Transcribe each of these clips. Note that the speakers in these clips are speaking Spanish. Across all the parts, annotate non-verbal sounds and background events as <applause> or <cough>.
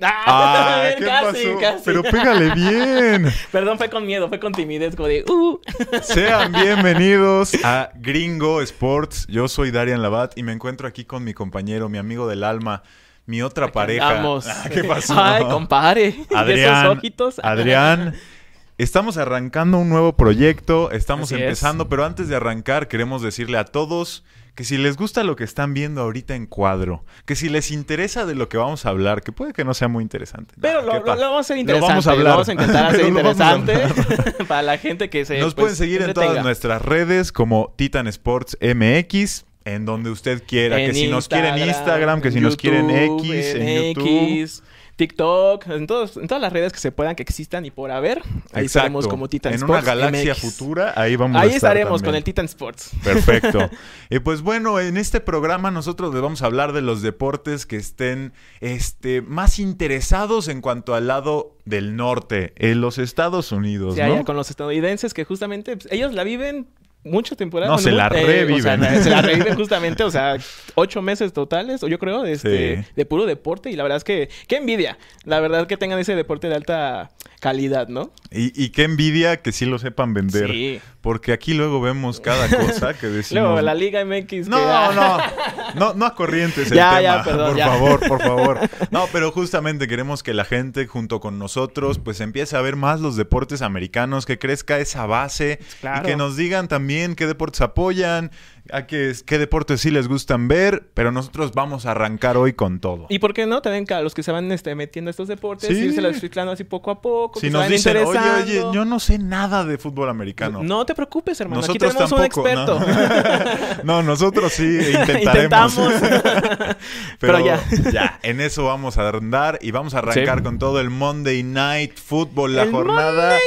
Ah, ¿qué casi, pasó? casi. Pero pégale bien. <laughs> Perdón, fue con miedo, fue con timidez, como de, uh. <laughs> Sean bienvenidos a Gringo Sports. Yo soy Darian Labat y me encuentro aquí con mi compañero, mi amigo del alma, mi otra pareja. Vamos. Ah, ¿Qué pasó? Ay, compadre. Y Adrián, esos ojitos. <laughs> Adrián, estamos arrancando un nuevo proyecto, estamos Así es. empezando, pero antes de arrancar queremos decirle a todos que si les gusta lo que están viendo ahorita en cuadro, que si les interesa de lo que vamos a hablar, que puede que no sea muy interesante. Pero lo, ¿qué lo- lo vamos a hacer Lo interesante. vamos a hablar. Lo vamos a intentar hacer <laughs> Lo interesante <laughs> para la gente que se Nos pues, pueden seguir en todas nuestras redes como Titan Sports MX, en donde usted quiera. que si nos quieren Instagram, que si nos quieren X, en YouTube. X, TikTok, en, todos, en todas las redes que se puedan, que existan y por haber. Ahí estaremos como Titan En Sports. una galaxia MX. futura, ahí vamos a Ahí estar estaremos con el Titan Sports. Perfecto. <laughs> y pues bueno, en este programa nosotros les vamos a hablar de los deportes que estén este, más interesados en cuanto al lado del norte, en los Estados Unidos, Sí, ¿no? allá con los estadounidenses que justamente pues, ellos la viven mucha temporada. No, se la o sea, reviven. <laughs> se la reviven <laughs> justamente, o sea, ocho meses totales, o yo creo, este, Sí. de puro deporte. Y la verdad es que, qué envidia. La verdad que tengan ese deporte de alta calidad, ¿no? Y, y qué envidia que sí lo sepan vender. Sí. Porque aquí luego vemos cada cosa que <laughs> decimos. Luego, la Liga MX. No, no, no, no a corrientes el Ya, tema, ya, perdón, por ya. favor, por favor. No, pero justamente queremos que la gente junto con nosotros pues empiece a ver más los deportes americanos, que crezca esa base Claro. y que nos digan también qué deportes apoyan, a qué, qué deportes sí les gustan ver, pero nosotros vamos a arrancar hoy con todo. Y por qué no, también a los que se van este, metiendo a estos deportes, Sí. irse explicando así poco a poco. si que se nos vayan dicen, oye, oye, interesando". yo no sé nada de fútbol americano. No te preocupes, hermano. Nosotros Aquí tenemos tampoco. un experto. No, <laughs> No, nosotros sí <laughs> intentaremos. Pero, <laughs> Pero ya. ya. en eso vamos a andar y vamos a arrancar Sí. con todo el Monday Night Football, la El jornada.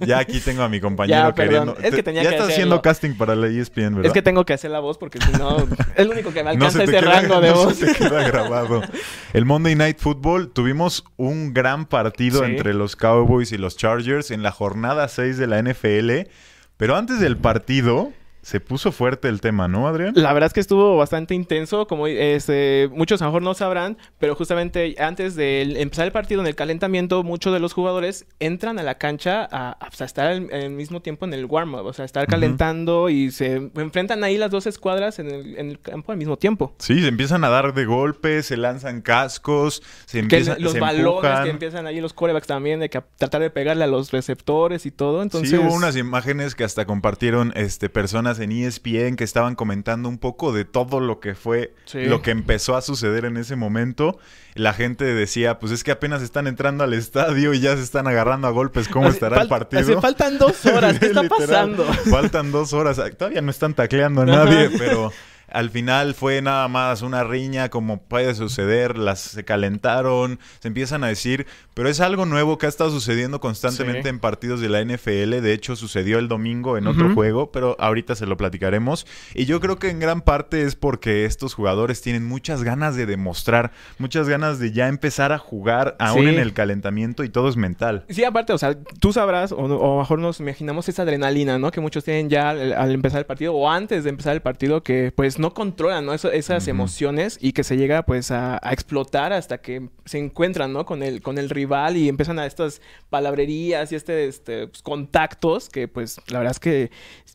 Ya aquí tengo a mi compañero Ya, queriendo. Es que Te- tenía ya que estás haciendo casting para la ESPN, ¿verdad? Es que tengo que hacer la voz porque si no, <laughs> es lo único que me no alcanza te ese queda, rango de no voz. se te queda grabado. <laughs> El Monday Night Football tuvimos un gran partido Sí. entre los Cowboys y los Chargers en la jornada 6 de la NFL. Pero antes del partido se puso fuerte el tema, ¿no, Adrián? La verdad es que estuvo bastante intenso, como este, muchos a lo mejor no sabrán, pero justamente antes de el- empezar el partido en el calentamiento, muchos de los jugadores entran a la cancha a, a, pues, estar al, al mismo tiempo en el warm-up, o sea, estar calentando y se enfrentan ahí las dos escuadras en el, en el campo al mismo tiempo. Sí, se empiezan a dar de golpes, se lanzan cascos, se Que empiezan los se balones empujan. que empiezan ahí los corebacks también, de que a- tratar de pegarle a los receptores y todo, entonces... Sí, hubo unas imágenes que hasta compartieron este, personas en ESPN que estaban comentando un poco de todo lo que fue, Sí. lo que empezó a suceder en ese momento. La gente decía, pues es que apenas están entrando al estadio y ya se están agarrando a golpes. ¿Cómo estará el partido? faltan dos horas, ¿qué <laughs> está Literal, pasando? Faltan dos horas. Todavía no están tacleando a nadie, pero al final fue nada más una riña como puede suceder. Las se calentaron, se empiezan a decir, pero es algo nuevo que ha estado sucediendo constantemente Sí. en partidos de la NFL. De hecho, sucedió el domingo en otro juego, pero ahorita se lo platicaremos. Y yo creo que en gran parte es porque estos jugadores tienen muchas ganas de demostrar, muchas ganas de ya empezar a jugar aún Sí. en el calentamiento y todo es mental. Sí, aparte, o sea, tú sabrás, o, o mejor nos imaginamos esa adrenalina, ¿no? Que muchos tienen ya al, al empezar el partido o antes de empezar el partido que pues no controlan, ¿no? Eso- esas emociones y que se llega pues a, a explotar hasta que se encuentran, ¿no? Con el, con el rival y empiezan a estas palabrerías y este, este pues, contactos que pues la verdad es que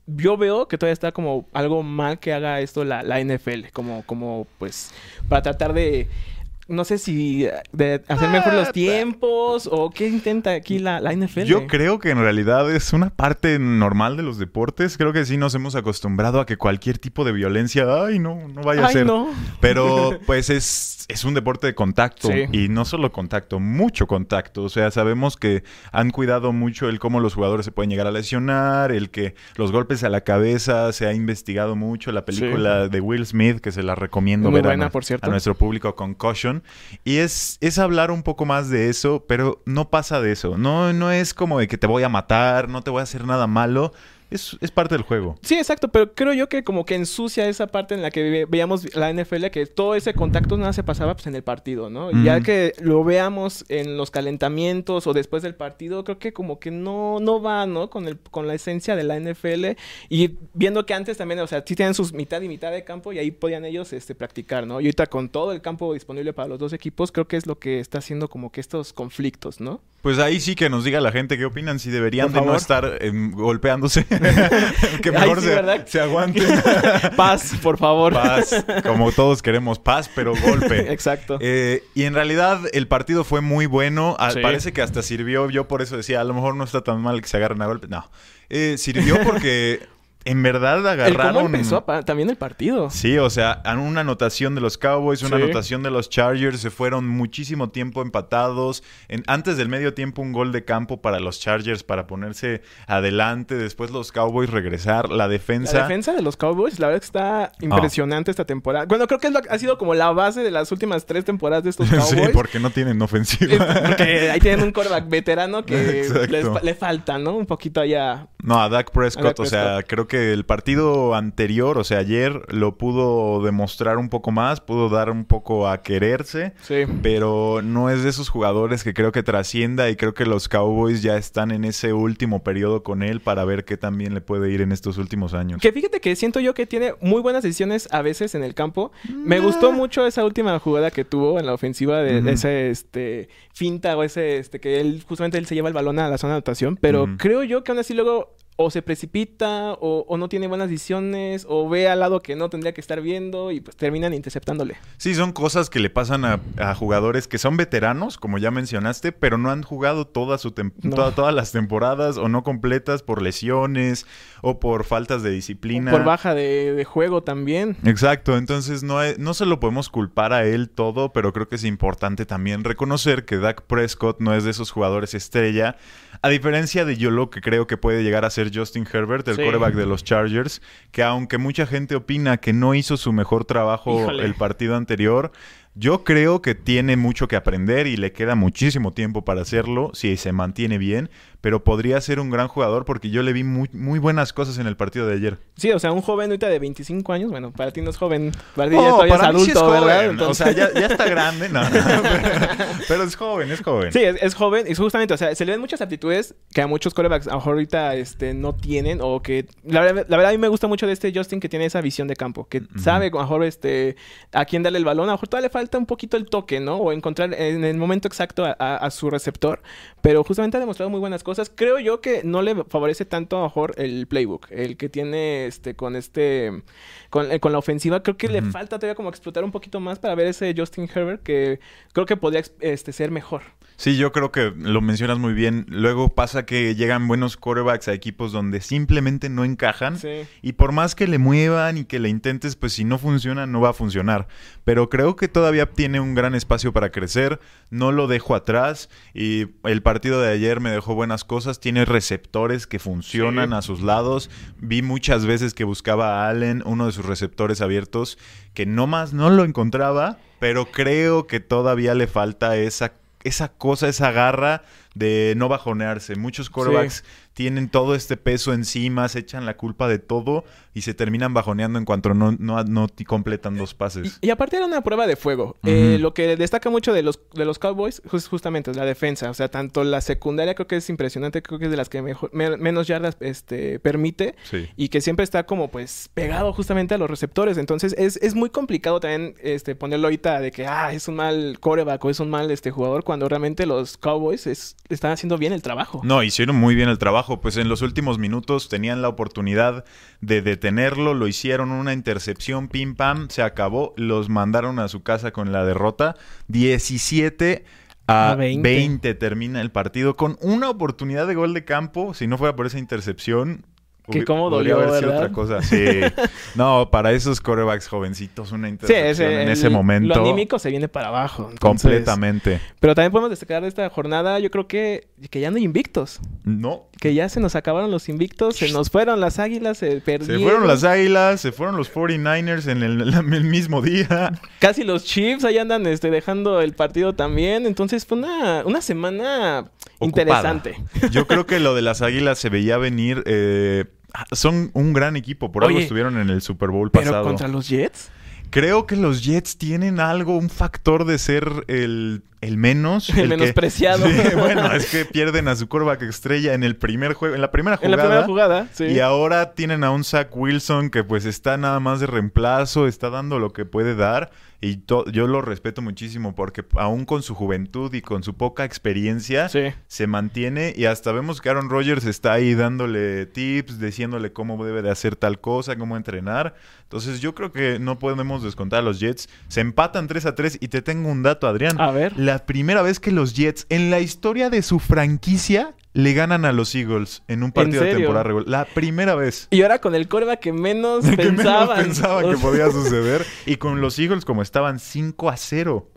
yo veo que todavía está como algo mal que haga esto la, la NFL, como, como pues para tratar de... No sé si de hacer mejor los Ah, tiempos o qué intenta aquí la, la NFL. Yo creo que en realidad es una parte normal de los deportes. Creo que sí nos hemos acostumbrado a que cualquier tipo de violencia, ay, no, no vaya a Ay, ser. no. Pero <laughs> pues es, es un deporte de contacto Sí. y no solo contacto, mucho contacto. O sea, sabemos que han cuidado mucho el cómo los jugadores se pueden llegar a lesionar, el que los golpes a la cabeza se ha investigado mucho. La película de Will Smith, que se la recomiendo Muy ver a buena, nue- por cierto. a nuestro público Concussion. Y es, es hablar un poco más de eso, pero no pasa de eso. No, no es como de que te voy a matar, no te voy a hacer nada malo. Es, es parte del juego. Sí, exacto, pero creo yo que como que ensucia esa parte en la que ve- veíamos la NFL, que todo ese contacto nada se pasaba pues en el partido, ¿no? Ya que lo veamos en los calentamientos o después del partido, creo que como que no, no va, ¿no? Con, el, con la esencia de la NFL y viendo que antes también, o sea, sí tienen sus mitad y mitad de campo y ahí podían ellos este, practicar, ¿no? Y ahorita con todo el campo disponible para los dos equipos, creo que es lo que está haciendo como que estos conflictos, ¿no? Pues ahí sí que nos diga la gente qué opinan, si deberían de no estar em, golpeándose. <laughs> que Ay, mejor sí, se, se aguanten. <laughs> Paz, por favor. Paz, como todos queremos paz, pero golpe. <laughs> Exacto. Eh, y en realidad el partido fue muy bueno. Ah, Sí. Parece que hasta sirvió. Yo por eso decía, a lo mejor no está tan mal que se agarren a golpe. No. Eh, sirvió porque en verdad el agarraron. cómo empezó también el partido. Sí, o sea, una anotación de los Cowboys, una Sí. anotación de los Chargers, se fueron muchísimo tiempo empatados. En, antes del medio tiempo, un gol de campo para los Chargers para ponerse adelante. Después los Cowboys regresar. La defensa. La defensa de los Cowboys, la verdad que está impresionante esta temporada. Bueno, creo que es lo- ha sido como la base de las últimas tres temporadas de estos <laughs> Cowboys. sí, porque no tienen ofensiva. Porque ahí tienen un quarterback veterano que <laughs> le falta, ¿no? Un poquito allá. No, a Dak Prescott, A Dak o sea, creo que el partido anterior, o sea, ayer lo pudo demostrar un poco más, pudo dar un poco a quererse, Sí. pero no es de esos jugadores que creo que trascienda y creo que los Cowboys ya están en ese último periodo con él para ver qué también le puede ir en estos últimos años. Que fíjate que siento yo que tiene muy buenas decisiones a veces en el campo. Me gustó mucho esa última jugada que tuvo en la ofensiva de, ese este finta o ese este que él justamente él se lleva el balón a la zona de anotación, pero creo yo que aún así luego o se precipita o, o no tiene buenas decisiones o ve al lado que no tendría que estar viendo y pues terminan interceptándole. Sí, son cosas que le pasan a, a jugadores que son veteranos, como ya mencionaste, pero no han jugado toda su No. toda- todas las temporadas o no completas por lesiones o por faltas de disciplina. Por baja de, de juego también. Exacto, entonces no, hay- no se lo podemos culpar a él todo, pero creo que es importante también reconocer que Dak Prescott no es de esos jugadores estrella, a diferencia de yo lo que creo que puede llegar a ser Justin Herbert, el Sí. quarterback de los Chargers, que aunque mucha gente opina que no hizo su mejor trabajo Híjole. el partido anterior, yo creo que tiene mucho que aprender y le queda muchísimo tiempo para hacerlo si se mantiene bien, pero podría ser un gran jugador porque yo le vi muy, muy buenas cosas en el partido de ayer. Sí, o sea, un joven ahorita de 25 años, bueno, para ti no es joven, para ti ya todavía es para mí sí adulto, joven. ¿verdad? O Entonces- sea, ya, ya está <laughs> grande. No, no, pero, pero es joven, es joven. Sí, es, es joven y justamente, o sea, se le ven muchas aptitudes que a muchos corebacks a lo mejor ahorita este, no tienen o que... La, verdad- la verdad a mí me gusta mucho de este Justin que tiene esa visión de campo, que sabe a lo mejor este, a quién darle el balón, a lo mejor todavía le falta un poquito el toque, ¿no? O encontrar en el momento exacto a, a- a su receptor, pero justamente ha demostrado muy buenas cosas. Creo yo que no le favorece tanto a lo mejor el playbook, el que tiene este con este... Con, eh, con la ofensiva, creo que le falta todavía como explotar un poquito más para ver ese Justin Herbert que creo que podría este, ser mejor. Sí, yo creo que lo mencionas muy bien. Luego pasa que llegan buenos quarterbacks a equipos donde simplemente no encajan. Sí. Y por más que le muevan y que le intentes, pues si no funciona, no va a funcionar. Pero creo que todavía tiene un gran espacio para crecer. No lo dejo atrás. Y el partido de ayer me dejó buenas cosas. Tiene receptores que funcionan Sí. a sus lados. Vi muchas veces que buscaba a Allen, uno de sus receptores abiertos, que no más no lo encontraba. Pero creo que todavía le falta esa, esa cosa, esa garra de no bajonearse. Muchos quarterbacks tienen todo este peso encima, se echan la culpa de todo y se terminan bajoneando en cuanto no, no, no completan dos pases. Y, y aparte era una prueba de fuego. Eh, lo que destaca mucho de los, de los Cowboys jus- justamente es la defensa. O sea, tanto la secundaria creo que es impresionante, creo que es de las que mejor, me- menos yardas este, permite. Sí. Y que siempre está como pues pegado justamente a los receptores. Entonces es, es muy complicado también este, ponerlo ahorita de que ah, es un mal coreback o es un mal este, jugador cuando realmente los Cowboys es- están haciendo bien el trabajo. No, hicieron muy bien el trabajo. Pues en los últimos minutos tenían la oportunidad de detenerlo, lo hicieron una intercepción, pim pam, se acabó, los mandaron a su casa con la derrota. 17 a A 20. 20. termina el partido con una oportunidad de gol de campo. Si no fuera por esa intercepción. Que cómo podría dolió, haber sido otra cosa. Sí. <laughs> no, para esos corebacks jovencitos, una Sí, intercepción ese, en el- ese momento. Lo anímico se viene para abajo. entonces- completamente. Pero también podemos destacar de esta jornada, yo creo que, que ya no hay invictos. No, Que ya se nos acabaron los invictos, se nos fueron las águilas, se Se perdieron. fueron las águilas, se fueron los 49ers en el, el mismo día. Casi los Chiefs ahí andan este, dejando el partido también. Entonces fue una, una semana Ocupada. interesante. Yo creo que lo de las águilas se veía venir. eh, ah, son un gran equipo. Por algo estuvieron en el Super Bowl Pero pasado. contra los Jets. Creo que los Jets tienen algo, un factor de ser el, el menos. El que- menospreciado. <laughs> Sí, bueno, es que pierden a su quarterback estrella en el primer juego, en la primera En jugada. la primera jugada, sí. Y ahora tienen a un Zach Wilson que pues está nada más de reemplazo, está dando lo que puede dar. Y yo lo respeto muchísimo porque aún con su juventud y con su poca experiencia, Sí. se mantiene y hasta vemos que Aaron Rodgers está ahí dándole tips, diciéndole cómo debe de hacer tal cosa, cómo entrenar. Entonces yo creo que no podemos descontar a los Jets. Se empatan 3 a 3 y te tengo un dato, Adrián. A ver. La primera vez que los Jets en la historia de su franquicia le ganan a los Eagles en un partido de temporada regular. La primera vez. Y ahora con el coreback que menos <laughs> Que menos pensaban. pensaba que podía <laughs> suceder. Y con los Eagles como estaban 5 a 0.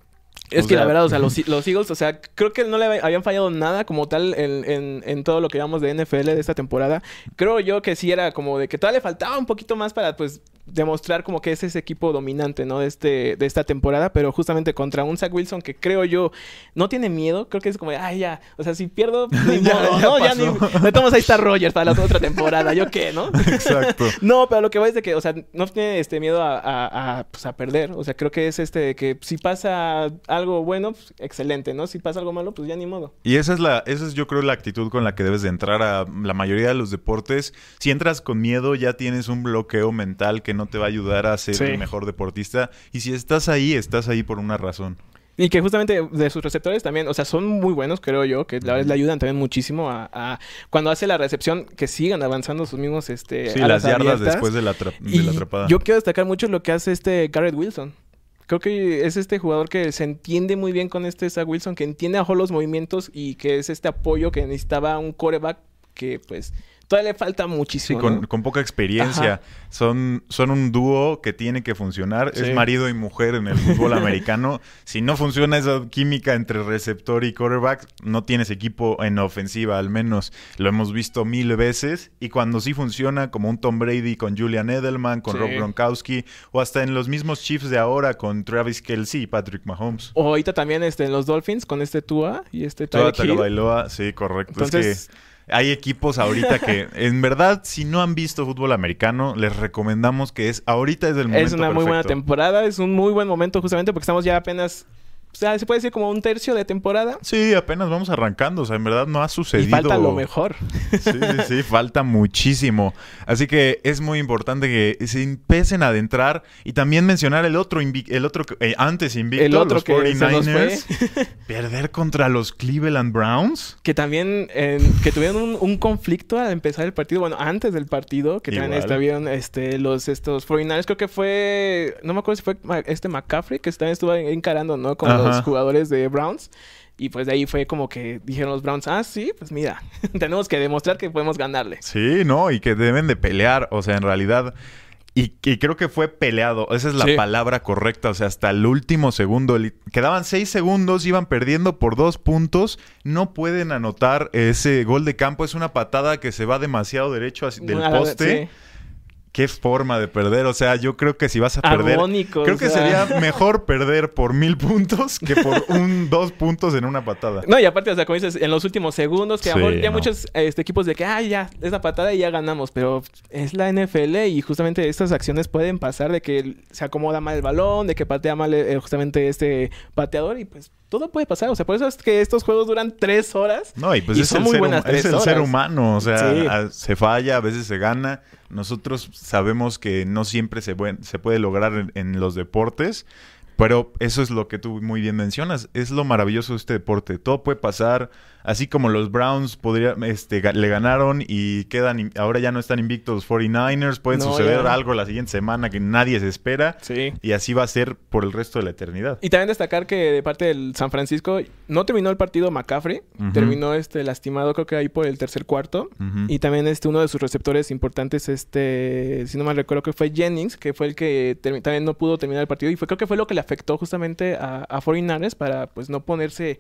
Es O que sea, la verdad, o sea, los, <laughs> los Eagles, o sea, creo que no le habían fallado nada como tal en, en- en todo lo que llevamos de NFL de esta temporada. Creo yo que sí era como de que todavía le faltaba un poquito más para, pues, demostrar como que es ese equipo dominante, ¿no? De, este, de esta temporada, pero justamente contra un Zach Wilson que creo yo no tiene miedo, creo que es como ay, ya, o sea, si pierdo, <laughs> ni Ya, modo, ya ¿no? Ya ni... pasó. <laughs> De todos modos, ahí está Rogers para la otra temporada, ¿yo qué, no? <laughs> Exacto. No, pero lo que va es de que, o sea, no tiene este miedo a, a- a, pues, a perder. O sea, creo que es este de que si pasa algo bueno, pues, excelente, ¿no? Si pasa algo malo, pues ya ni modo. Y esa es la, esa es yo creo la actitud con la que debes de entrar a la mayoría de los deportes. Si entras con miedo, ya tienes un bloqueo mental que no te va a ayudar a ser Sí. el mejor deportista. Y si estás ahí, estás ahí por una razón. Y que justamente de sus receptores también, o sea, son muy buenos, creo yo, que la verdad le ayudan también muchísimo a, a- cuando hace la recepción, que sigan avanzando sus mismos, este, Sí, las yardas abiertas. después de la, de la atrapada. yo quiero destacar mucho lo que hace este Garrett Wilson. Creo que es este jugador que se entiende muy bien con este Zach Wilson, que entiende a los movimientos y que es este apoyo que necesitaba un coreback que pues todavía le falta Sí, muchísimo. con, ¿no? con poca experiencia. Ajá. Son, son un dúo que tiene que funcionar. Sí. Es marido y mujer en el fútbol americano. <laughs> Si no funciona esa química entre receptor y quarterback, no tienes equipo en ofensiva, al menos. Lo hemos visto mil veces. Y cuando sí funciona, como un Tom Brady con Julian Edelman, con Sí. Rob Gronkowski, o hasta en los mismos Chiefs de ahora con Travis Kelsey y Patrick Mahomes. O ahorita también este, en los Dolphins con este Tua y este Tyreek Hill. Tagovailoa, sí, correcto. Entonces, es que hay equipos ahorita que, <laughs> en verdad, si no han visto fútbol americano, les recomendamos que es ahorita es el momento es una muy buena temporada, es un muy buen momento justamente porque estamos ya apenas, o sea, se puede decir como un tercio de temporada. Sí, apenas vamos arrancando, o sea, en verdad no ha sucedido. Y falta lo mejor. Sí, sí, sí, <laughs> falta muchísimo. Así que es muy importante que se empiecen a adentrar y también mencionar el otro, el otro eh, antes invicto, El otro los que se nos 49ers. <laughs> Perder contra los Cleveland Browns. Que también eh, que tuvieron un, un conflicto al empezar el partido, bueno, antes del partido, que también Igual. estuvieron este, los estos 49ers, creo que fue, no me acuerdo si fue este McCaffrey, que también estuvo encarando, ¿no? Con los jugadores de Browns. Y pues de ahí fue como que dijeron los Browns, ah, sí, pues mira, <laughs> tenemos que demostrar que podemos ganarle. Sí, no, y que deben de pelear, o sea, en realidad. Y, y creo que fue peleado, esa es la Sí. palabra correcta, o sea, hasta el último segundo. Quedaban seis segundos, iban perdiendo por dos puntos, no pueden anotar ese gol de campo, es una patada que se va demasiado derecho del poste. sí. Qué forma de perder, o sea, yo creo que si vas a perder... Agónico, Creo que sea. sería <laughs> mejor perder por mil puntos que por <laughs> un dos puntos en una patada. No, y aparte, o sea, como dices, en los últimos segundos, que Sí, ya no. muchos este, equipos de que, ah, ya, esa patada y ya ganamos, pero es la NFL y justamente estas acciones pueden pasar de que se acomoda mal el balón, de que patea mal eh, justamente este pateador y pues todo puede pasar. O sea, por eso es que estos juegos duran tres horas. No, y pues Y es, son el, muy ser, buenas es el ser humano, o sea, Sí. a- se falla, a veces se gana. Nosotros sabemos que no siempre se, buen- se puede lograr en, en los deportes, pero eso es lo que tú muy bien mencionas. Es lo maravilloso de este deporte. Todo puede pasar, así como los Browns podría, este, le ganaron y quedan, ahora ya no están invictos 49ers. Pueden No, suceder ya. algo la siguiente semana que nadie se espera. Sí. Y así va a ser por el resto de la eternidad. Y también destacar que de parte del San Francisco no terminó el partido McCaffrey, terminó este lastimado creo que ahí por el tercer cuarto. Y también este uno de sus receptores importantes, este, si no mal recuerdo que fue Jennings, que fue el que también no pudo terminar el partido. Y fue creo que fue lo que le afectó justamente a, a 49ers para pues no ponerse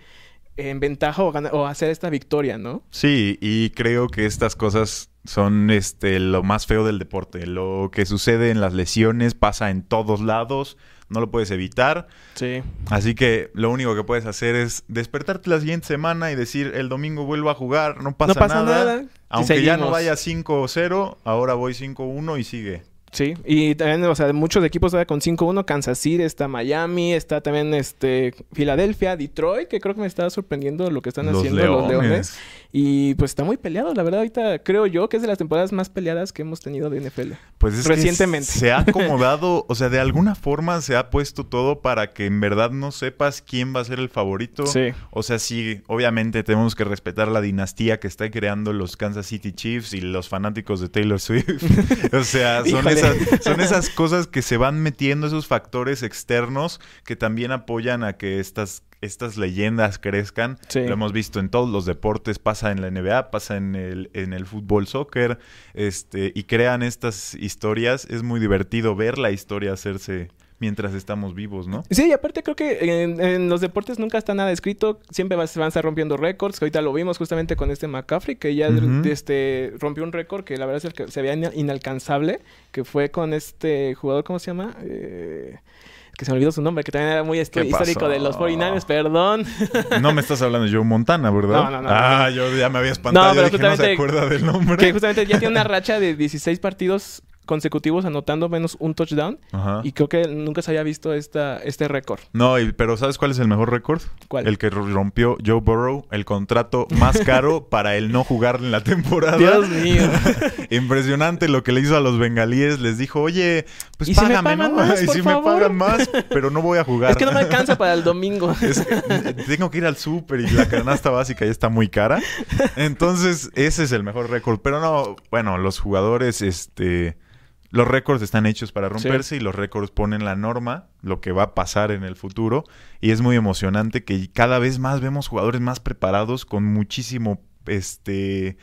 en ventaja o, ganar, o hacer esta victoria, ¿no? Sí, y creo que estas cosas son este lo más feo del deporte. Lo que sucede en las lesiones pasa en todos lados. no lo puedes evitar. Sí. Así que lo único que puedes hacer es despertarte la siguiente semana y decir, el domingo vuelvo a jugar, no pasa, No pasa nada. nada. Aunque ya no vaya 5-0, ahora voy 5-1 y sigue. Sí, y también, o sea, muchos equipos todavía con 5-1, Kansas City, está Miami, está también este Filadelfia, Detroit, que creo que me está sorprendiendo lo que están Los haciendo los Leones. Y pues está muy peleado, la verdad, ahorita creo yo que es de las temporadas más peleadas que hemos tenido de NFL. Pues es que Recientemente. se ha <laughs> acomodado, o sea, de alguna forma se ha puesto todo para que en verdad no sepas quién va a ser el favorito. Sí. O sea, sí, obviamente tenemos que respetar la dinastía que está creando los Kansas City Chiefs y los fanáticos de Taylor Swift. <laughs> o sea, son esas, son esas cosas que se van metiendo, esos factores externos que también apoyan a que estas, estas leyendas crezcan. Sí. Lo hemos visto en todos los deportes, pasa en la NBA, pasa en el, en el fútbol, soccer, este, y crean estas historias. Es muy divertido ver la historia hacerse mientras estamos vivos, ¿no? Sí, y aparte creo que en, en los deportes nunca está nada escrito, siempre va- se van a estar rompiendo récords, que ahorita lo vimos justamente con este McCaffrey, que ya este, rompió un récord que la verdad es el que se veía ina- inalcanzable, que fue con este jugador, ¿cómo se llama? Eh, que se me olvidó su nombre, que también era muy esto- ¿Qué histórico pasó? de los 49ers, perdón. <laughs> No me estás hablando de Joe Montana, ¿verdad? No, no, no, Ah, yo ya me había espantado. No, yo pero dije, no se acuerda del nombre. que justamente ya tiene una racha de 16 partidos consecutivos anotando menos un touchdown. Ajá. Y creo que nunca se había visto esta, este récord. No, y- pero ¿sabes cuál es el mejor récord? ¿Cuál? El que rompió Joe Burrow, el contrato más caro <laughs> para el no jugar en la temporada. Dios mío. <laughs> Impresionante lo que le hizo a los bengalíes. Les dijo, oye, pues ¿Y si me págame, pagan ¿no? más, <laughs> y si favor? me pagan más, pero no voy a jugar. es que no me alcanza para el domingo. Es que, tengo que ir al súper y la canasta básica ya está muy cara. Entonces, ese es el mejor récord. Pero no, bueno, los jugadores, este. Los récords están hechos para romperse y los récords ponen la norma, lo que va a pasar en el futuro. Y es muy emocionante que cada vez más vemos jugadores más preparados con muchísimo, este,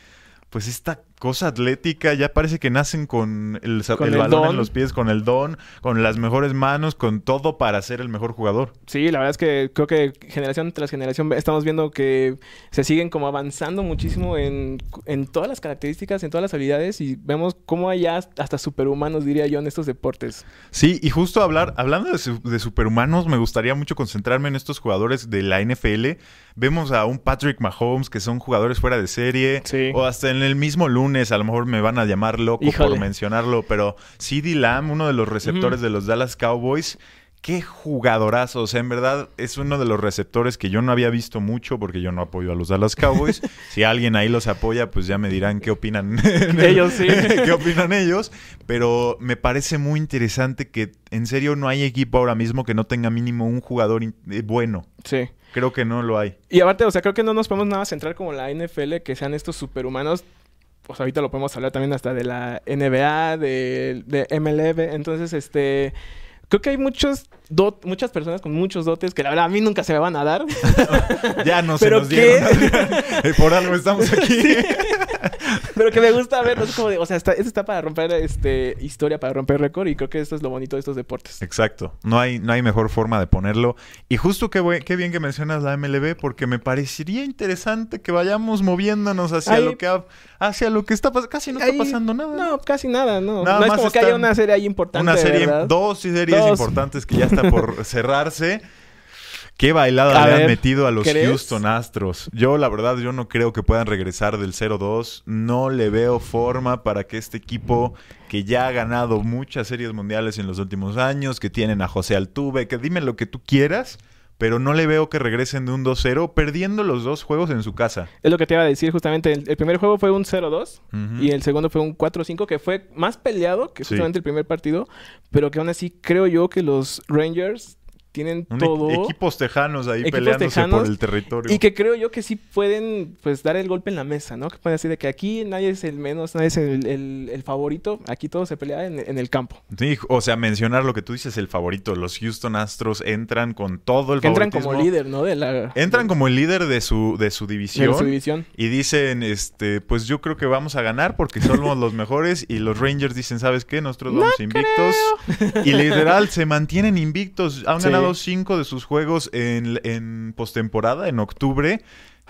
pues esta cosa atlética. Ya parece que nacen con el, Con el el balón en los pies, con el don, con las mejores manos, con todo para ser el mejor jugador. Sí, la verdad es que creo que generación tras generación estamos viendo que se siguen como avanzando muchísimo en, en todas las características, en todas las habilidades y vemos cómo hay hasta superhumanos, diría yo, en estos deportes. Sí, y justo hablar, hablando de, su- de superhumanos, me gustaría mucho concentrarme en estos jugadores de la NFL. Vemos a un Patrick Mahomes, que son jugadores fuera de serie, Sí. o hasta en el mismo lunes, a lo mejor me van a llamar loco Híjole. por mencionarlo, pero CD Lamb, uno de los receptores de los Dallas Cowboys, qué jugadorazo. O sea, en verdad es uno de los receptores que yo no había visto mucho porque yo no apoyo a los Dallas Cowboys. <laughs> si alguien ahí los apoya, pues ya me dirán qué opinan <laughs> Ellos, sí. <laughs> qué opinan ellos. Pero me parece muy interesante que en serio no hay equipo ahora mismo que no tenga mínimo un jugador eh, bueno. Sí. Creo que no lo hay. Y aparte, o sea, creo que no nos podemos nada centrar como la NFL, que sean estos superhumanos. Pues ahorita lo podemos hablar también hasta de la NBA, de, de MLB. Entonces, este... Creo que hay muchos dot- muchas personas con muchos dotes que la verdad a mí nunca se me van a dar. <laughs> Ya no se ¿Pero nos dieron. <laughs> Por algo estamos aquí. <laughs> Pero que me gusta ver, ¿no? Es como de, o sea, está, esto está para romper este historia, para romper récord, y creo que esto es lo bonito de estos deportes. Exacto. No hay, no hay mejor forma de ponerlo. Y justo qué, qué bien que mencionas la MLB, porque me parecería interesante que vayamos moviéndonos hacia Ahí- lo que ha- hacia lo que está pasando. Casi no Ahí- está pasando nada. No, casi nada, no. Nada no es más como que haya una serie ahí importante. Una serie, ¿verdad? dos series Dos. importantes que ya está por <laughs> cerrarse. Qué bailada A le han metido a los ¿crees? Houston Astros. Yo, la verdad, yo no creo que puedan regresar del 0-2. No le veo forma para que este equipo, que ya ha ganado muchas series mundiales en los últimos años, que tienen a José Altuve, que dime lo que tú quieras, pero no le veo que regresen de un 2-0, perdiendo los dos juegos en su casa. Es lo que te iba a decir justamente. El, el primer juego fue un 0-2 Ujú. y el segundo fue un 4-5 que fue más peleado que Sí. justamente el primer partido, pero que aún así creo yo que los Rangers tienen Un e- todo. equipos tejanos ahí Equipos peleándose tejanos por el territorio. Y que creo yo que sí pueden, pues, dar el golpe en la mesa, ¿no? Que pueden decir de que aquí nadie es el menos, nadie es el, el- el favorito. Aquí todo se pelea en, en el campo. Sí, o sea, mencionar lo que tú dices, el favorito. Los Houston Astros entran con todo el Que entran como líder, ¿no? De la... Entran como el líder de su, de su de división. su división. Y dicen, este, pues yo creo que vamos a ganar porque somos los mejores. Y los Rangers dicen, ¿sabes qué? Nosotros vamos invictos. Y literal, se mantienen invictos. Han Sí. ganado cinco de sus juegos en, en postemporada, en octubre.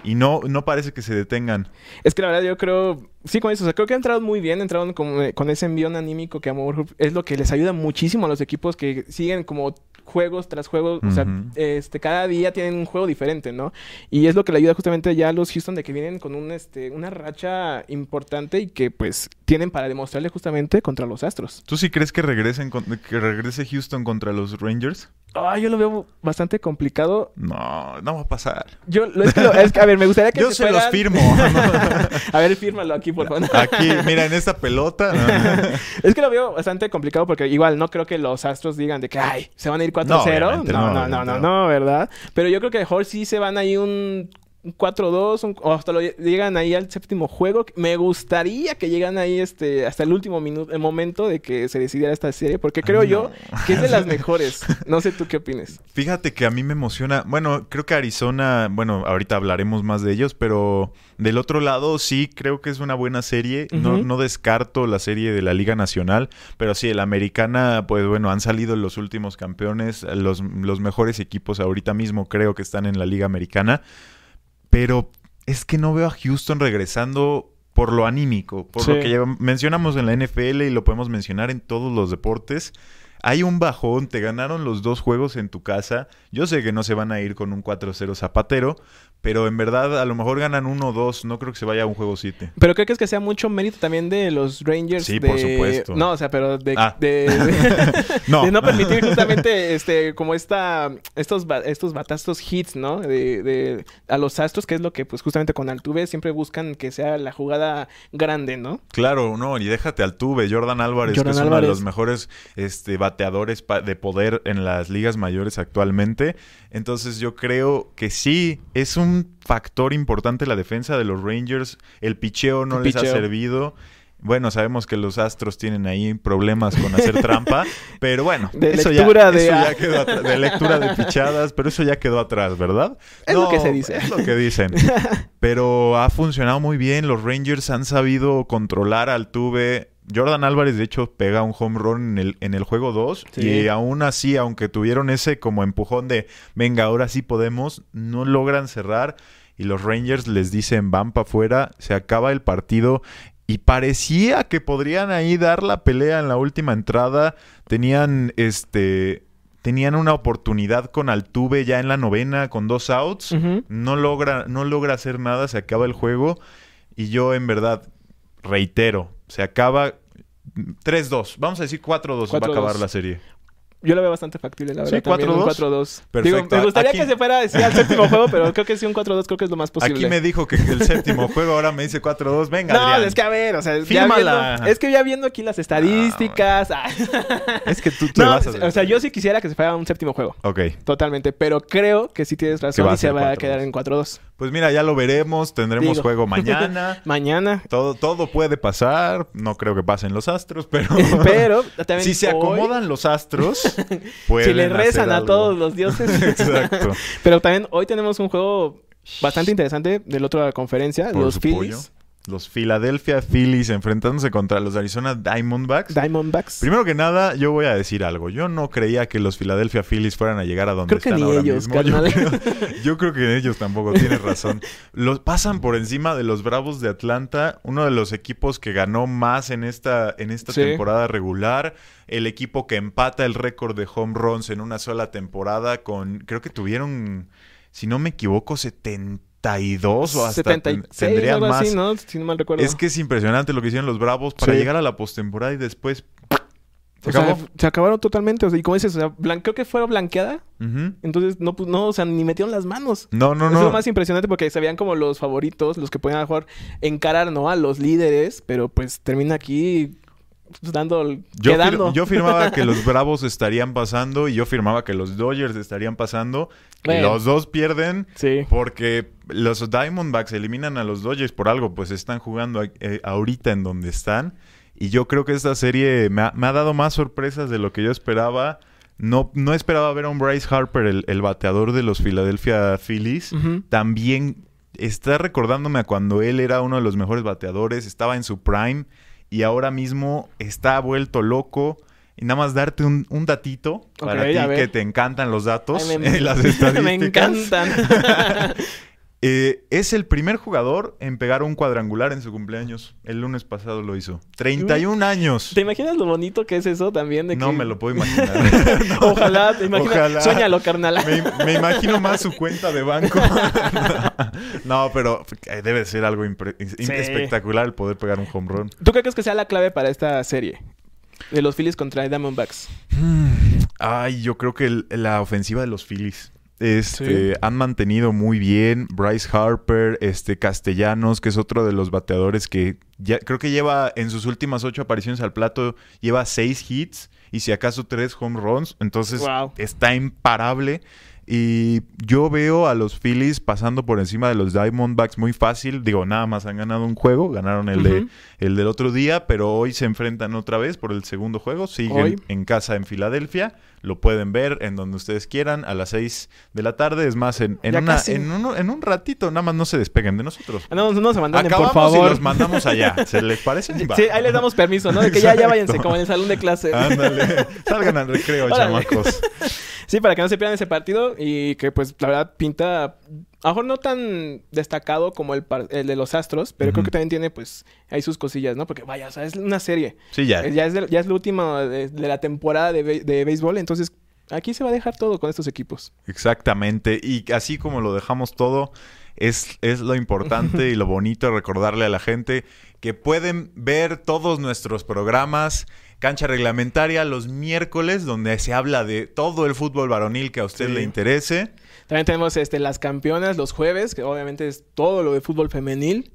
Y no, no parece que se detengan. Es que la verdad yo creo, sí, con eso. O sea, creo que entraron muy bien. Entraron con, con ese envión anímico que a lo mejor es lo que les ayuda muchísimo a los equipos que siguen como juegos tras juegos. O sea, este, cada día tienen un juego diferente, ¿no? Y es lo que le ayuda justamente ya a los Houston de que vienen con un, este, una racha importante y que pues tienen para demostrarle justamente contra los Astros. ¿Tú sí crees que regresen con- que regrese Houston contra los Rangers? Ah, yo lo veo bastante complicado. No, no va a pasar. Yo, lo- es que, lo- es que, a ver, me gustaría que Yo se los fueran- firmo. <laughs> a ver, fírmalo aquí, por favor. <laughs> Aquí, mira, en esta pelota. no. <laughs> Es que lo veo bastante complicado porque igual no creo que los Astros digan de que, ay, se van a ir 4-0. No, No, obviamente no, no, no, no, obviamente no, no. no, ¿verdad? Pero yo creo que mejor sí se van ahí un un 4-2 un- o hasta lo lle- llegan ahí al séptimo juego. Me gustaría que llegan ahí este hasta el último minuto, el momento de que se decidiera esta serie porque creo Ay, yo no. que es de las <laughs> mejores. No sé tú qué opines. Fíjate que a mí me emociona. Bueno, creo que Arizona, bueno, ahorita hablaremos más de ellos, pero del otro lado sí creo que es una buena serie. no, no descarto la serie de la Liga Nacional, pero sí, la americana, pues bueno, han salido los últimos campeones, los, los mejores equipos ahorita mismo creo que están en la Liga Americana, pero es que no veo a Houston regresando por lo anímico, por lo que ya mencionamos en la NFL y lo podemos mencionar en todos los deportes. Hay un bajón, te ganaron los dos juegos en tu casa. Yo sé que no se van a ir con un 4-0 zapatero, pero en verdad a lo mejor ganan 1-2. No creo que se vaya a un juego 7. Pero creo que es que sea mucho mérito también de los Rangers. Sí, de- por supuesto. No, o sea, pero de, Ah. de- <laughs> No. de no permitir justamente este como esta estos estos batazos hits no de, de- a los astros que es lo que pues justamente con Altuve siempre buscan que sea la jugada grande no Claro, no, y déjate al tuve. Jordan Álvarez, Jordan que es uno de los mejores este, bateadores de poder en las ligas mayores actualmente. Entonces yo creo que sí, es un factor importante la defensa de los Rangers. El picheo no El les ha servido. Bueno, sabemos que los Astros tienen ahí problemas con hacer trampa, <laughs> pero bueno, De eso lectura ya, de- eso ya quedó atrás, de lectura de pichadas, pero eso ya quedó atrás, ¿verdad? Es lo que se dice. Es lo que dicen. <laughs> Pero ha funcionado muy bien. Los Rangers han sabido controlar al Tuve. Jordan Álvarez, de hecho, pega un home run en el, en el juego 2. Sí. Y aún así, aunque tuvieron ese como empujón de, venga, ahora sí podemos, no logran cerrar. Y los Rangers les dicen, van para afuera, se acaba el partido. Y parecía que podrían ahí dar la pelea en la última entrada. Tenían este. Tenían una oportunidad con Altuve ya en la novena con dos outs. No logra, no logra hacer nada, se acaba el juego. Y yo en verdad reitero, se acaba 3-2. Vamos a decir 4-2 va a 4-2. acabar la serie. Yo lo veo bastante factible la Sí, verdad un 4-2. 4-2 Perfecto. me gustaría Aquí- que se fuera sí, al <laughs> séptimo juego pero creo que sí un 4-2 creo que es lo más posible Aquí me dijo que el séptimo juego ahora me dice 4-2. Venga, no, Adrián. es que a ver, o sea, Fírmala. viendo- es que ya viendo aquí las estadísticas. ah. Es que tú te no, vas a... o sea, yo sí quisiera que se fuera un séptimo juego. Ok. Totalmente, pero creo que sí tienes razón a y se va a 4-2. quedar en 4-2. Pues mira, ya lo veremos. Tendremos Digo. juego <laughs> mañana. Mañana. todo, todo puede pasar. No creo que pasen los astros, pero... <laughs> pero también si se hoy, acomodan los astros, <laughs> si le rezan a todos los dioses. <laughs> Exacto. pero también hoy tenemos un juego bastante interesante del otro de la conferencia, Por los. Phillies, Los Philadelphia Phillies enfrentándose contra los Arizona Diamondbacks. Diamondbacks. Primero que nada, yo voy a decir algo. Yo no creía que los Philadelphia Phillies fueran a llegar a donde Creo que están ni ahora ellos, mismo. Yo creo, <laughs> yo creo que ellos tampoco, tienes razón. Los pasan por encima de los Bravos de Atlanta, uno de los equipos que ganó más en esta, en esta Sí. temporada regular. El equipo que empata el récord de home runs en una sola temporada con, creo que tuvieron, si no me equivoco, 72 o hasta ten- 76, tendrían algo más. así, ¿no? Si no mal recuerdo. Es que es impresionante lo que hicieron los Bravos para Sí. llegar a la postemporada y después. ¿Se sea, acabaron totalmente. O sea, y como dices, o sea, blan- creo que fue blanqueada. Entonces, no, pues, no, o sea, ni metieron las manos. No, no, Eso es no. lo más impresionante porque se veían como los favoritos, los que podían mejor encarar, ¿no? A los líderes, pero pues termina aquí dando, Yo, fir- quedando. yo firmaba que los <laughs> Bravos estarían pasando y yo firmaba que los Dodgers estarían pasando. Y Bueno. los dos pierden Sí. porque los Diamondbacks eliminan a los Dodgers por algo, pues están jugando eh, ahorita en donde están. Y yo creo que esta serie me ha, me ha dado más sorpresas de lo que yo esperaba. No, no esperaba ver a un Bryce Harper, el, el bateador de los Philadelphia Phillies. También está recordándome a cuando él era uno de los mejores bateadores, estaba en su prime y ahora mismo está vuelto loco. Y nada más darte un, un datito para ti que te encantan los datos, Ay, me- las <laughs> estadísticas. Me encantan. <laughs> Eh, es el primer jugador en pegar un cuadrangular en su cumpleaños. El lunes pasado lo hizo. 31 años. ¿Te imaginas lo bonito que es eso también? De No me lo puedo imaginar. <laughs> <laughs> Ojalá, te imaginas. Ojalá. Carnal. me, me imagino más su cuenta de banco. <laughs> no, pero eh, debe ser algo Sí. espectacular el poder pegar un home run. ¿Tú qué crees que sea la clave para esta serie? De los Phillies contra Diamondbacks. Ay, yo creo que el- la ofensiva de los Phillies. Este, Sí. han mantenido muy bien Bryce Harper, este Castellanos, que es otro de los bateadores que ya creo que lleva en sus últimas ocho apariciones al plato lleva seis hits y si acaso tres home runs, entonces Wow. está imparable. Y yo veo a los Phillies pasando por encima de los Diamondbacks muy fácil. Digo, nada más han ganado un juego, ganaron el, de, el del otro día, pero hoy se enfrentan otra vez por el segundo juego. Siguen Hoy. en casa en Filadelfia. Lo pueden ver en donde ustedes quieran a las 6 de la tarde. Es más, en, en, una- en, uno- en un ratito, nada más no se despeguen de nosotros. No, no, se abandonen, por favor. y los mandamos allá. ¿Se les parece? Sí, ahí les damos permiso, ¿no? De que ya, ya váyanse, como en el salón de clase. Ándale. Salgan al recreo, chamacos. Sí, para que no se pierdan ese partido y que pues la verdad pinta a lo mejor no tan destacado como el, par- el de los Astros, pero creo que también tiene pues ahí sus cosillas, ¿no? Porque vaya, o sea, es una serie. Sí, ya. Ya es, de- ya es la última de, de la temporada de béisbol, entonces aquí se va a dejar todo con estos equipos. Exactamente. Y así como lo dejamos todo, es, es lo importante <laughs> y lo bonito recordarle a la gente que pueden ver todos nuestros programas. Cancha reglamentaria los miércoles, donde se habla de todo el fútbol varonil que a usted Sí. le interese. También tenemos este, las campeonas los jueves, que obviamente es todo lo de fútbol femenil.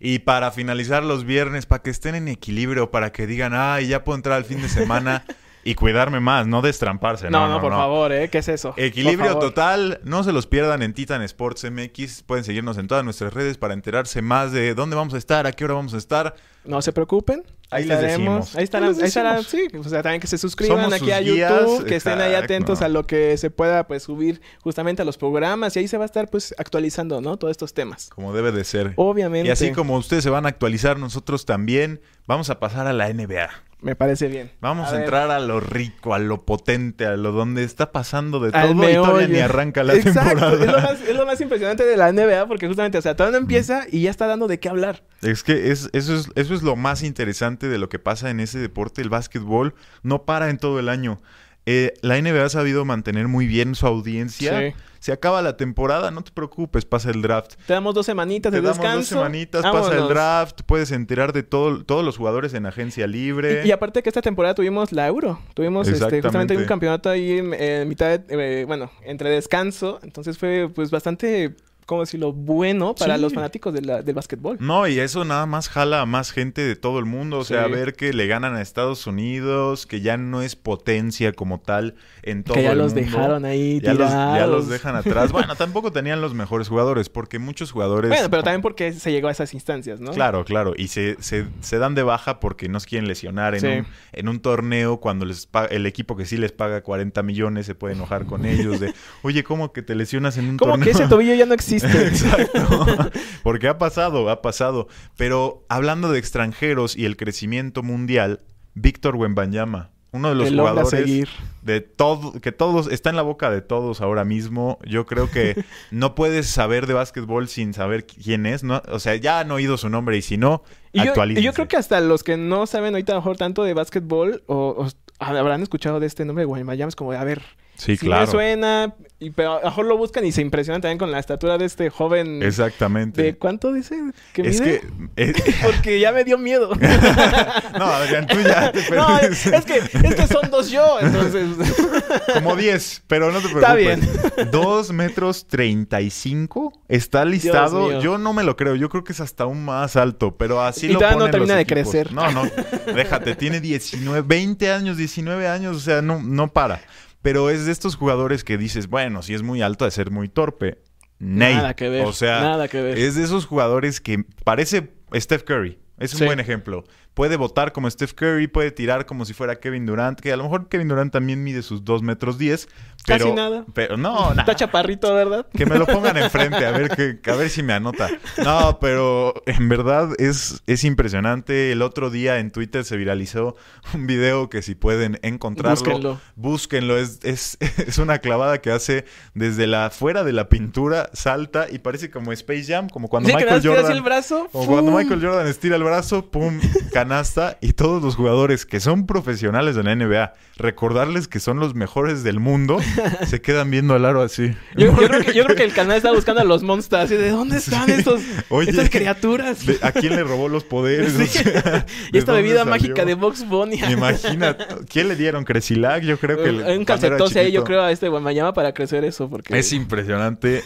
Y para finalizar los viernes, para que estén en equilibrio, para que digan, ay, ya puedo entrar al fin de semana <laughs> y cuidarme más, no destramparse. No, No, no, por favor, ¿eh? ¿Qué es eso? Equilibrio total, no se los pierdan en Titan Sports MX. Pueden seguirnos en todas nuestras redes para enterarse más de dónde vamos a estar, a qué hora vamos a estar. No se preocupen. Ahí les estaremos. decimos. Ahí estarán, Ahí les ahí estarán, sí. O sea, también que se suscriban Somos aquí a YouTube, que estén ahí atentos a lo que se pueda pues subir justamente a los programas y ahí se va a estar pues actualizando, ¿no? Todos estos temas. Como debe de ser. Obviamente. Y así como ustedes se van a actualizar, nosotros también vamos a pasar a la NBA. Me parece bien. Vamos a, entrar a lo rico, a lo potente, a lo donde está pasando de todo y todavía ni arranca la Exacto, temporada. Es lo, más, es lo más impresionante de la NBA porque justamente, o sea, todavía no empieza y ya está dando de qué hablar. Es que es, eso, es, eso es lo más interesante de lo que pasa en ese deporte. El básquetbol no para en todo el año. Eh, la NBA ha sabido mantener muy bien su audiencia. Sí. Se acaba la temporada, no te preocupes, pasa el draft. Te damos dos semanitas Te de damos descanso. dos semanitas, pasa el draft, puedes enterar de todo, todos los jugadores en agencia libre. Y, y aparte que esta temporada tuvimos la Euro. Tuvimos este, justamente un campeonato ahí en, en mitad, de, eh, bueno, entre descanso. Entonces fue pues bastante, ¿cómo decirlo? Bueno para Sí. los fanáticos de la- del básquetbol. No, y eso nada más jala a más gente de todo el mundo. O sea, Sí. ver que le ganan a Estados Unidos, que ya no es potencia como tal en todo que ya el los mundo. dejaron ahí Ya los, ya los dejan atrás. <laughs> Bueno, tampoco tenían los mejores jugadores, porque muchos jugadores. Bueno, pero también porque se llegó a esas instancias, ¿no? Claro, claro. Y se, se, se dan de baja porque no se quieren lesionar en, Sí. un, en un torneo cuando les el equipo que sí les paga 40 millones se puede enojar con ellos. De, oye, ¿cómo que te lesionas en un Como torneo? que ese tobillo ya no existe. <laughs> <laughs> Exacto. Porque ha pasado, ha pasado. Pero hablando de extranjeros y el crecimiento mundial, Víctor Wembanyama, uno de los El jugadores de todo, que todos, está en la boca de todos ahora mismo. Yo creo que <laughs> no puedes saber de básquetbol sin saber quién es, ¿no? O sea, ya han oído su nombre y si no, Y yo, y actualícense. yo creo que hasta los que no saben ahorita mejor tanto de básquetbol o, o habrán escuchado de este nombre de Guaymallam, es como a ver, Sí, sí claro. me suena, y, pero a lo mejor lo buscan y se impresionan también con la estatura de este joven. Exactamente. ¿De cuánto dice que es mide? que... eh, <laughs> Porque ya me dio miedo. <laughs> no, Adrián, tú ya te <laughs> no, es, es que, es que son dos yo, entonces... Como 10, pero no te preocupes. Está bien. 2 metros 35 está listado. Yo no me lo creo. Yo creo que es hasta aún más alto, pero así Y lo todavía no ponen los termina de equipos. crecer. No, no. Déjate, tiene 19, 20 años, 19 años, o sea, no, no para. Pero es de estos jugadores que dices, bueno, si es muy alto, de ser muy torpe. Ney. Nada que ver. O sea, nada que ver. es de esos jugadores que parece Steph Curry. Es un Sí. buen ejemplo. Puede votar como Steph Curry, puede tirar como si fuera Kevin Durant, que a lo mejor Kevin Durant también mide sus 2 metros 10. Pero, Casi nada. Pero no, nada. Está chaparrito, ¿verdad? Que me lo pongan enfrente, a ver, que, a ver si me anota. No, pero en verdad es, es impresionante. El otro día en Twitter se viralizó un video que si pueden encontrarlo, Búsquenlo. búsquenlo. Es, es, <laughs> es una clavada que hace desde la fuera de la pintura, salta y parece como Space Jam, como cuando Sí, Michael Jordan. el brazo. Como cuando. Michael Jordan estira el brazo, pum, <laughs> canasta. Y todos los jugadores que son profesionales de la NBA, recordarles que son los mejores del mundo, <laughs> se quedan viendo al aro así. Yo, yo creo que, yo creo que el canal está buscando a los monsters. Así de, ¿dónde están estos, <laughs> Oye, estas criaturas? ¿De- ¿A quién le robó los poderes? <laughs> Sí. O sea, y ¿de esta bebida salió? mágica de Box Bunny. Imagina, ¿quién le dieron? Cresilac, yo creo que... Un era calcetose ahí, yo creo, a este Guamayama para crecer eso. Porque... Es impresionante.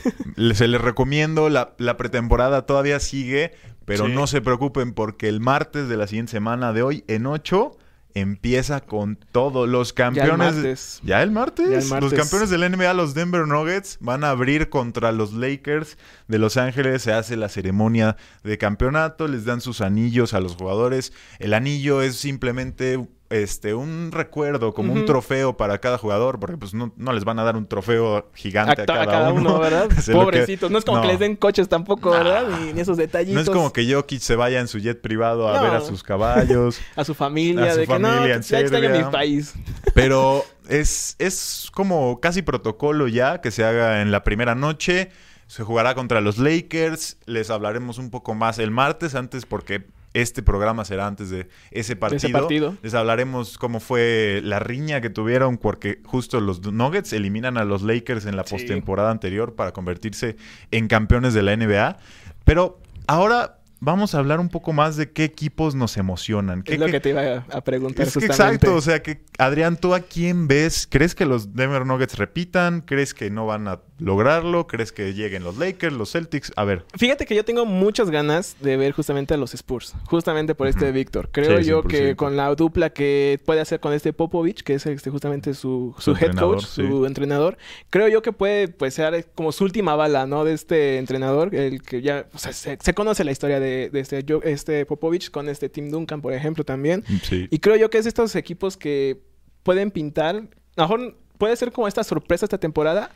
Se les recomiendo. La, la pretemporada todavía sigue. Pero Sí. no se preocupen porque el martes de la siguiente semana de hoy, en 8, empieza con todo. Los campeones... martes. ¿Ya el martes? Ya el martes. Los campeones del NBA, los Denver Nuggets, van a abrir contra los Lakers de Los Ángeles. Se hace la ceremonia de campeonato. Les dan sus anillos a los jugadores. El anillo es simplemente... Este, un recuerdo, como un trofeo para cada jugador, porque pues no, no les van a dar un trofeo gigante a, a, a cada, uno, ¿verdad? <laughs> Que- Pobrecitos. No es como que les den coches tampoco, ¿verdad? Ni, esos detallitos. No es como que Jokic se vaya en su jet privado a No. ver a sus caballos, <laughs> A su familia, a su de que familia no, en ya extraño mi país. <laughs> pero es, es como casi protocolo ya que se haga en la primera noche. Se jugará contra los Lakers. Les hablaremos un poco más el martes antes porque este programa será antes de ese partido. partido. Les hablaremos cómo fue la riña que tuvieron porque justo los Nuggets eliminan a los Lakers en la Sí. postemporada anterior para convertirse en campeones de la NBA. Pero ahora vamos a hablar un poco más de qué equipos nos emocionan. ¿Qué, Es lo qué- que te iba a, preguntar es que justamente. exacto, o sea que Adrián, ¿tú a quién ves? ¿Crees que los Denver Nuggets repitan? ¿Crees que no van a lograrlo? ¿Crees que lleguen los Lakers, los Celtics? A ver, Fíjate que yo tengo muchas ganas de ver justamente a los Spurs, justamente por este. Víctor. Creo Sí, yo 100%. que con la dupla que puede hacer con este Popovich, que es este, justamente su, Su su, head coach, sí. su entrenador, creo yo que puede pues ser como su última bala, ¿no? De este entrenador, el que ya, o sea, se, se conoce la historia de, de este, Jo- este Popovich con este Tim Duncan, por ejemplo, también. sí. Y creo yo que es de estos equipos que pueden pintar, a lo mejor puede ser como esta sorpresa esta temporada,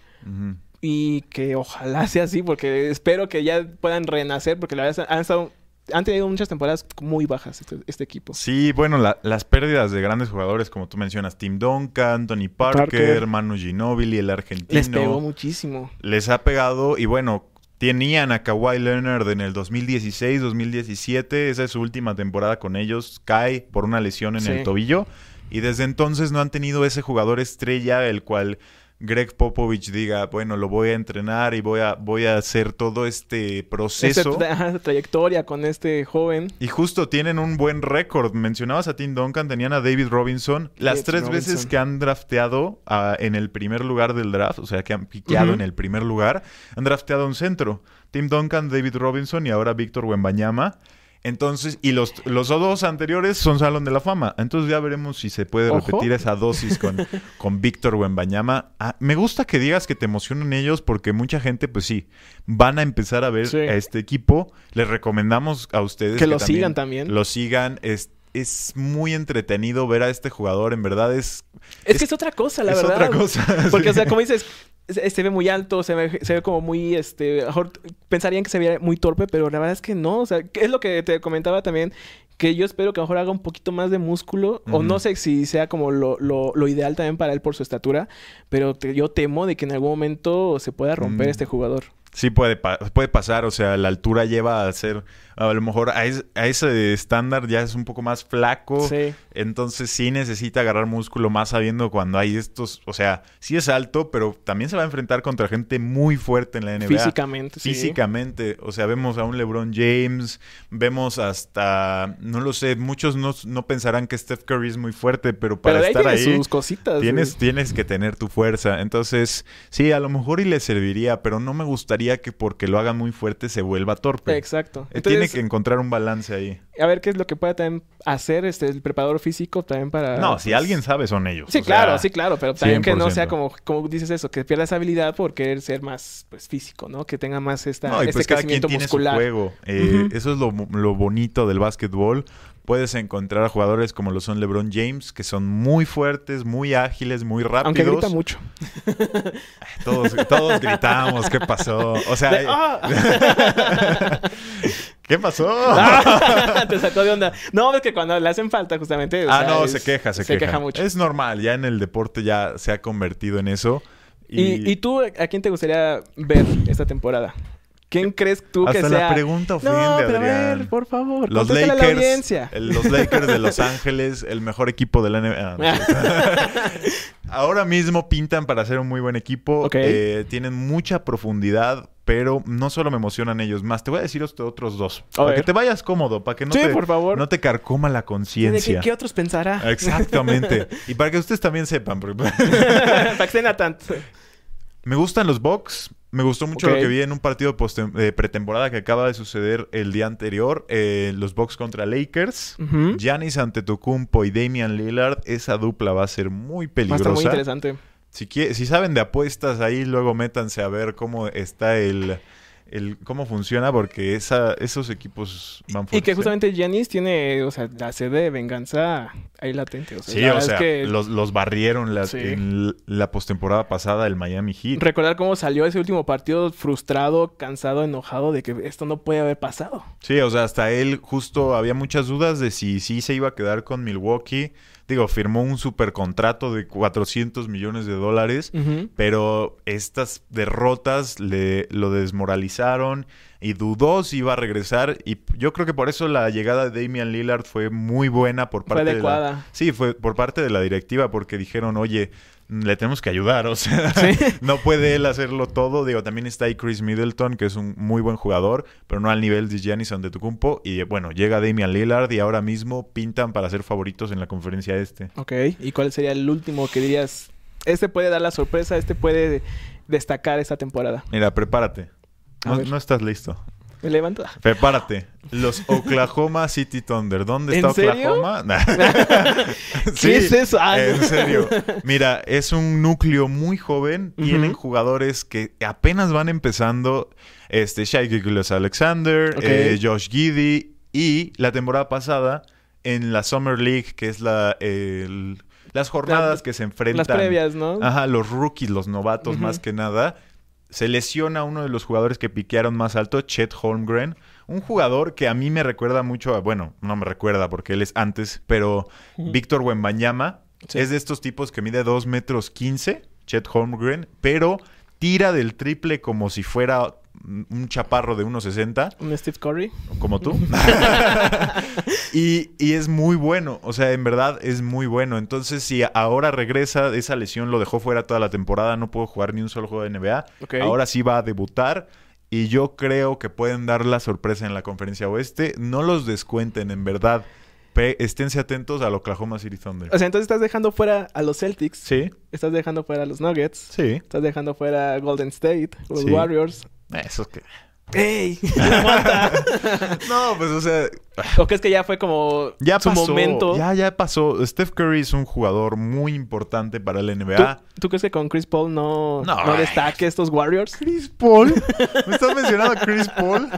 y que ojalá sea así, porque espero que ya puedan renacer, porque la verdad han, estado, han tenido muchas temporadas muy bajas este, este equipo. Sí, bueno, la- las pérdidas de grandes jugadores, como tú mencionas, Tim Duncan, Tony Parker, Parker. Manu Ginobili, el argentino. Les pegó muchísimo. les ha pegado y bueno, tenían a Kawhi Leonard en el 2016, 2017, esa es su última temporada con ellos, cae por una lesión en Sí. el tobillo. Y desde entonces no han tenido ese jugador estrella el cual Greg Popovich diga, bueno, lo voy a entrenar y voy a voy a hacer todo este proceso. Ajá, esta trayectoria con este joven. Y justo tienen un buen récord. Mencionabas a Tim Duncan, tenían a David Robinson. Las David tres Robinson. veces que han drafteado ah, en el primer lugar del draft, o sea, que han piqueado en el primer lugar, han drafteado un centro. Tim Duncan, David Robinson y ahora Víctor Wembanyama. Entonces, y los, los dos anteriores son Salón de la Fama. Entonces ya veremos si se puede Ojo. repetir esa dosis con, <laughs> con Víctor Wembanyama. Ah, me gusta que digas que te emocionan ellos porque mucha gente, pues sí, van a empezar a ver Sí. a este equipo. Les recomendamos a ustedes Que lo sigan también. Lo sigan. Es, es muy entretenido ver a este jugador. En verdad es, Es, Es- que es otra cosa, la es verdad. otra cosa. <laughs> Porque, Sí. o sea, como dices, se, se ve muy alto, se ve, se ve como muy, este, a lo mejor pensarían que se veía muy torpe, pero la verdad es que no. O sea, es lo que te comentaba también, que yo espero que a lo mejor haga un poquito más de músculo, o no sé si sea como lo, lo, lo ideal también para él por su estatura, pero te- yo temo de que en algún momento se pueda romper Mm. este jugador. Sí puede, pa- puede pasar, o sea, la altura lleva a ser, a lo mejor a, es- a ese estándar ya es un poco más flaco, Sí. entonces sí necesita agarrar músculo más sabiendo cuando hay estos, o sea, sí es alto, pero también se va a enfrentar contra gente muy fuerte en la NBA. Físicamente, sí. Físicamente, o sea, vemos a un LeBron James, vemos hasta, no lo sé, muchos no, no pensarán que Steph Curry es muy fuerte, pero para Pero ahí estar ahí sus cositas. tienes, güey. tienes que tener tu fuerza. Entonces, sí, a lo mejor y le serviría, pero no me gustaría que porque lo hagan muy fuerte se vuelva torpe. Exacto. Eh, Tiene Que encontrar un balance ahí. a ver qué es lo que pueda también hacer este, el preparador físico también para... No, si pues, alguien sabe son ellos. Sí, o sea, claro, sí, claro, pero también que no sea 100%. como, como dices eso, que pierda esa habilidad por querer ser más pues, físico, ¿no? Que tenga más esta, No, y este pues cada quien crecimiento tiene muscular. su juego. Eh. Eso es lo, lo bonito del básquetbol. puedes encontrar a jugadores como lo son LeBron James, que son muy fuertes, muy ágiles, muy rápidos. Aunque grita mucho. Todos, todos gritamos, ¿qué pasó? O sea, De- ¡Ah! <laughs> ¿qué pasó? <laughs> Te sacó de onda. No, es que cuando le hacen falta, justamente. ah, sea, no, es- se queja, se, se queja. queja mucho. Es normal, ya en el deporte ya se ha convertido en eso. ¿Y, y tú, a quién te gustaría ver esta temporada? ¿Quién crees tú que Hasta sea? la pregunta ofende, no, pero a ver, por favor, Los a la Lakers, audiencia. el- los Lakers de Los Ángeles, el mejor equipo de la NBA. No. <laughs> Ahora mismo pintan para ser un muy buen equipo. Ok. Eh, tienen mucha profundidad, pero no solo me emocionan ellos más. Te voy a decir otros dos. A para ver. que te vayas cómodo, para que no, Sí, te, por favor. no te carcoma la ¿De qué, conciencia. qué otros pensará? Exactamente. <laughs> y para que ustedes también sepan. <laughs> para que estén. Me gustan los Bucks. Me gustó mucho lo que vi en un partido eh, pretemporada que acaba de suceder el día anterior. eh, los Bucks contra Lakers. Giannis Antetokounmpo y Damian Lillard. Esa dupla va a ser muy Va a estar muy peligrosa. interesante. Si, si saben de apuestas ahí, luego métanse a ver cómo está el... el cómo funciona porque esa, esos equipos van Y fuertes. que ¿eh? justamente Giannis tiene, o sea, la sede de venganza ahí latente. O sea, Sí, la o es sea, que los, los barrieron la- Sí. en la postemporada pasada el Miami Heat. recordar cómo salió ese último partido frustrado, cansado, enojado de que esto no puede haber pasado. Sí, o sea, hasta él justo había muchas dudas de si sí se iba a quedar con Milwaukee. Digo, firmó un super contrato de 400 millones de dólares, pero estas derrotas le lo desmoralizaron y dudó si iba a regresar y yo creo que por eso la llegada de Damian Lillard fue muy buena por Fue parte de la. Sí, fue por parte de la directiva porque dijeron, "Oye, le tenemos que ayudar, o sea, <laughs> no puede él hacerlo todo. Digo, también está ahí Chris Middleton, que es un muy buen jugador, pero no al nivel de Giannis Antetokounmpo. Y bueno, llega Damian Lillard y ahora mismo pintan para ser favoritos en la conferencia este. Ok. ¿Y cuál sería el último que dirías? Este puede dar la sorpresa, este puede destacar esta temporada. Mira, prepárate. No estás listo. Me levanto. Prepárate. Los <laughs> Oklahoma City Thunder. ¿Dónde ¿En está serio? Oklahoma? <laughs> ¿Qué es eso? Ah, en serio. <laughs> Mira, es un núcleo muy joven. Ujú. Tienen jugadores que apenas van empezando. Este, Shai Gilgeous Alexander, eh, Josh Giddy. Y la temporada pasada, en la Summer League, que es la el- las jornadas La- que se enfrentan. Las previas, ¿no? Ajá, los rookies, los novatos más que nada. Se lesiona uno de los jugadores que piquearon más alto, Chet Holmgren. Un jugador que a mí me recuerda mucho a, bueno, no me recuerda porque él es antes, pero. Víctor Wembanyama Sí. es de estos tipos que mide 2 metros 15, Chet Holmgren, pero tira del triple como si fuera un chaparro de 1.60 Un Steve Curry. como tú. <laughs> y, y es muy bueno, o sea, en verdad es muy bueno. Entonces, si ahora regresa, esa lesión lo dejó fuera toda la temporada, no pudo jugar ni un solo juego de NBA. Ok. Ahora sí va a debutar. Y yo creo que pueden dar la sorpresa en la conferencia oeste. No los descuenten, en verdad. Pe- esténse atentos al Oklahoma City Thunder. O sea, entonces estás dejando fuera a los Celtics. Sí, Estás dejando fuera a los Nuggets. sí. Estás dejando fuera a Golden State, los Sí. Warriors. Eso es que... ¡Ey! <laughs> Aguanta. <laughs> No, pues, o sea, ¿O crees que ya fue como ya su pasó. momento? Ya, ya pasó. Steph Curry es un jugador muy importante para la ¿Tú, NBA. tú crees que con Chris Paul no, No, no, destaque estos Warriors? Chris Paul. ¿Me estás mencionando a Chris Paul?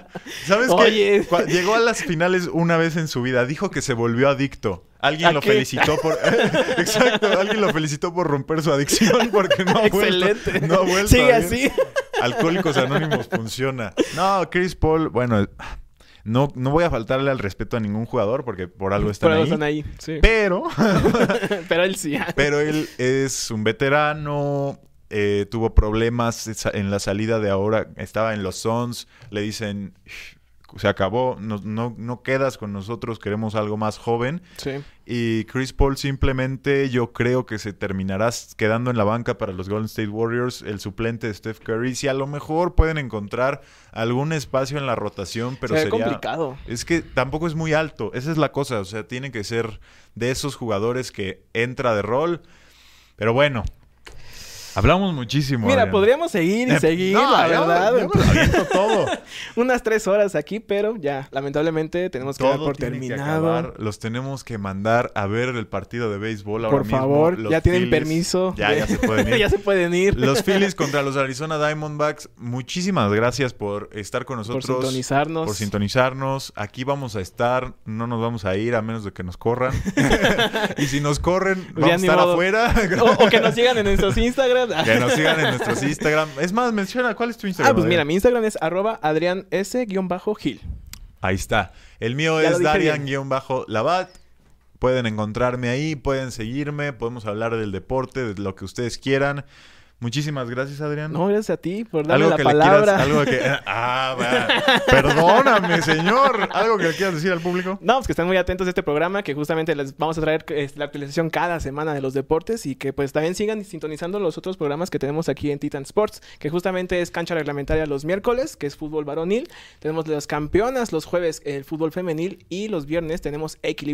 ¿Sabes Oye. qué? Llegó a las finales una vez en su vida. Dijo que se volvió adicto. Alguien ¿A lo qué? felicitó por... <laughs> Exacto. Alguien lo felicitó por romper su adicción porque no ha vuelto. Excelente. No ha vuelto Sigue así. Alcohólicos Anónimos funciona. No, Chris Paul, bueno, no, no voy a faltarle al respeto a ningún jugador porque por algo están Por algo ahí. están ahí. Sí. Pero... <laughs> Pero él sí. Pero él es un veterano, eh, tuvo problemas en la salida de ahora, estaba en los Suns, le dicen, se acabó, no, no, no quedas con nosotros, queremos algo más joven. Sí. Y Chris Paul simplemente yo creo que se terminará quedando en la banca para los Golden State Warriors, el suplente de Steph Curry. Si a lo mejor pueden encontrar algún espacio en la rotación, pero Se sería... complicado. Es que tampoco es muy alto, esa es la cosa, o sea, tiene que ser de esos jugadores que entra de rol. Pero bueno, Hablamos muchísimo. Mira, Adrián. podríamos seguir y Eh, seguir, no, la verdad. todo. <laughs> Unas tres horas aquí, pero ya, lamentablemente tenemos que dar Todo por tiene que terminado. Los tenemos que mandar a ver el partido de béisbol ahora Por mismo. favor, Los ya tienen Phillies- permiso. Ya, de- ya se pueden <laughs> ir. ya se pueden ir. Los <laughs> Phillies contra los Arizona Diamondbacks. Muchísimas gracias por estar con por nosotros. sintonizarnos. Por sintonizarnos. Aquí vamos a estar. No nos vamos a ir a menos de que nos corran. y si nos corren, ya vamos a estar modo. afuera. o, o que nos sigan en nuestros Instagram. Que nos sigan en nuestros Instagram. Es más, menciona cuál es tu Instagram. Ah, pues mira, mi Instagram es arroba Adrián S-Gil. Ahí está. El mío Ya es Darian-Labat. Pueden encontrarme ahí, pueden seguirme, podemos hablar del deporte, de lo que ustedes quieran. Muchísimas gracias, Adrián. No, gracias a ti por darme algo la que palabra. le quieras, algo que ah, va. perdóname, señor. Algo que le quieras decir al público. No, pues que estén muy atentos a este programa, que justamente les vamos a traer eh, la actualización cada semana de los deportes y que pues también sigan sintonizando los otros programas que tenemos aquí en Titan Sports, que justamente es cancha reglamentaria los miércoles, que es fútbol varonil, tenemos las campeonas los jueves el fútbol femenil y los viernes tenemos equilibrio